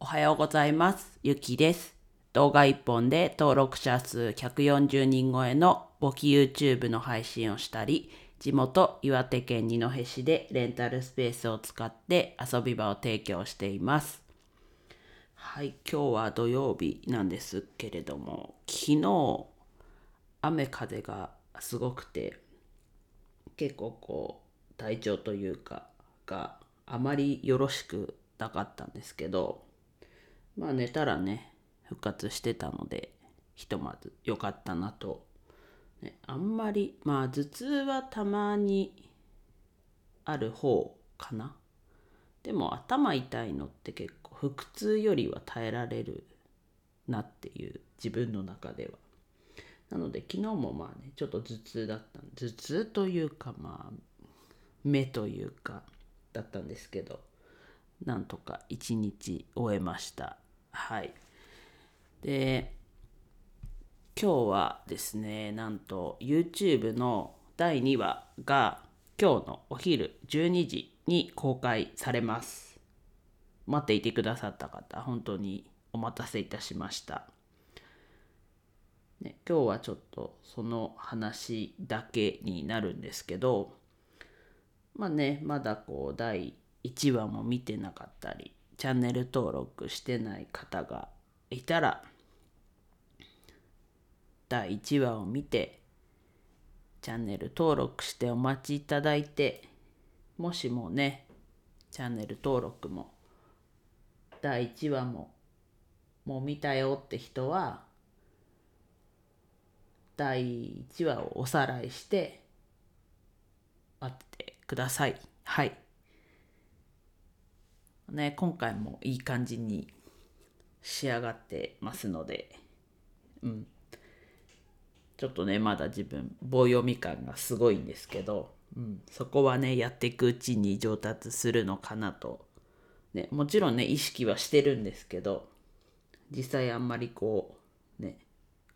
おはようございます。ゆきです。動画1本で登録者数140人超えの簿記 YouTube の配信をしたり、地元岩手県二戸市でレンタルスペースを使って遊び場を提供しています。はい、今日は土曜日なんですけれども、昨日雨風がすごくて、結構こう体調というかがあまりよろしくなかったんですけどまあ寝たらね復活してたのでひとまず良かったなと、ね、あんまりまあ頭痛はたまにある方かな。でも頭痛いのって結構腹痛よりは耐えられるなっていう自分の中では。なので昨日もまあねちょっと頭痛だった頭痛というかまあ目というかだったんですけどなんとか一日終えました。はい。で今日はですねなんと YouTube の第2話が今日のお昼12時に公開されます。待っていてくださった方本当にお待たせいたしました。ね、今日はちょっとその話だけになるんですけどまあねまだこう第1話も見てなかったりチャンネル登録してない方がいたら第1話を見てチャンネル登録してお待ちいただいてもしもねチャンネル登録も第1話ももう見たよって人は第1話をおさらいして待っててください。はい。ね、今回もいい感じに仕上がってますので、うん。ちょっとね、まだ自分、棒読み感がすごいんですけど、うん、そこはね、やっていくうちに上達するのかなと。ね、もちろんね、意識はしてるんですけど、実際あんまりこう、ね、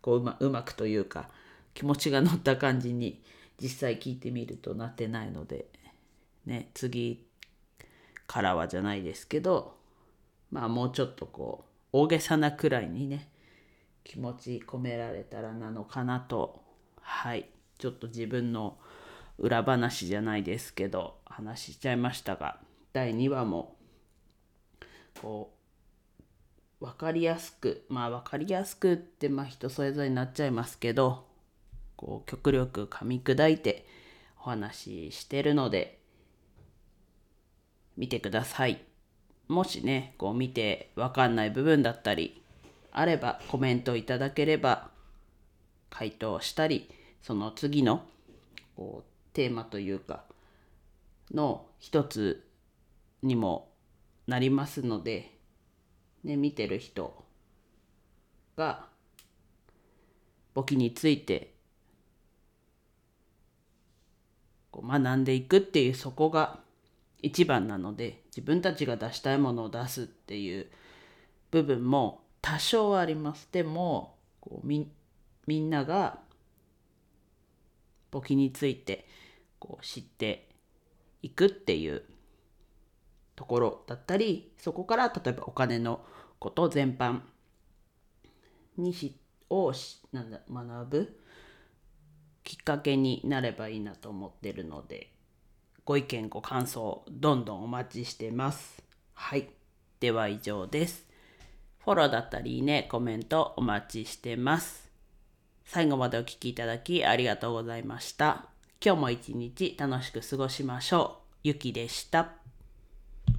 こううまうまくというか気持ちが乗った感じに実際聞いてみるとなってないのでね次からはじゃないですけどまあもうちょっとこう大げさなくらいにね気持ち込められたらなのかなと。はい。ちょっと自分の裏話じゃないですけど話しちゃいましたが第2話もこう分かりやすくまあ分かりやすくってまあ人それぞれになっちゃいますけどこう極力噛み砕いてお話ししてるので見てください。もしねこう見て分かんない部分だったりあればコメントいただければ回答したりその次のこうテーマというかの一つにもなりますのでね、見てる人が簿記についてこう学んでいくっていうそこが一番なので自分たちが出したいものを出すっていう部分も多少はあります。でもこうみみんなが簿記についてこう知っていくっていうところだったりそこから例えばお金のこと全般にしをしなんだ学ぶきっかけになればいいなと思ってるので。ご意見ご感想どんどんお待ちしてます。はい。では以上です。フォローだったりいいねコメントお待ちしてます。最後までお聴きいただきありがとうございました。今日も一日楽しく過ごしましょう。ゆきでした。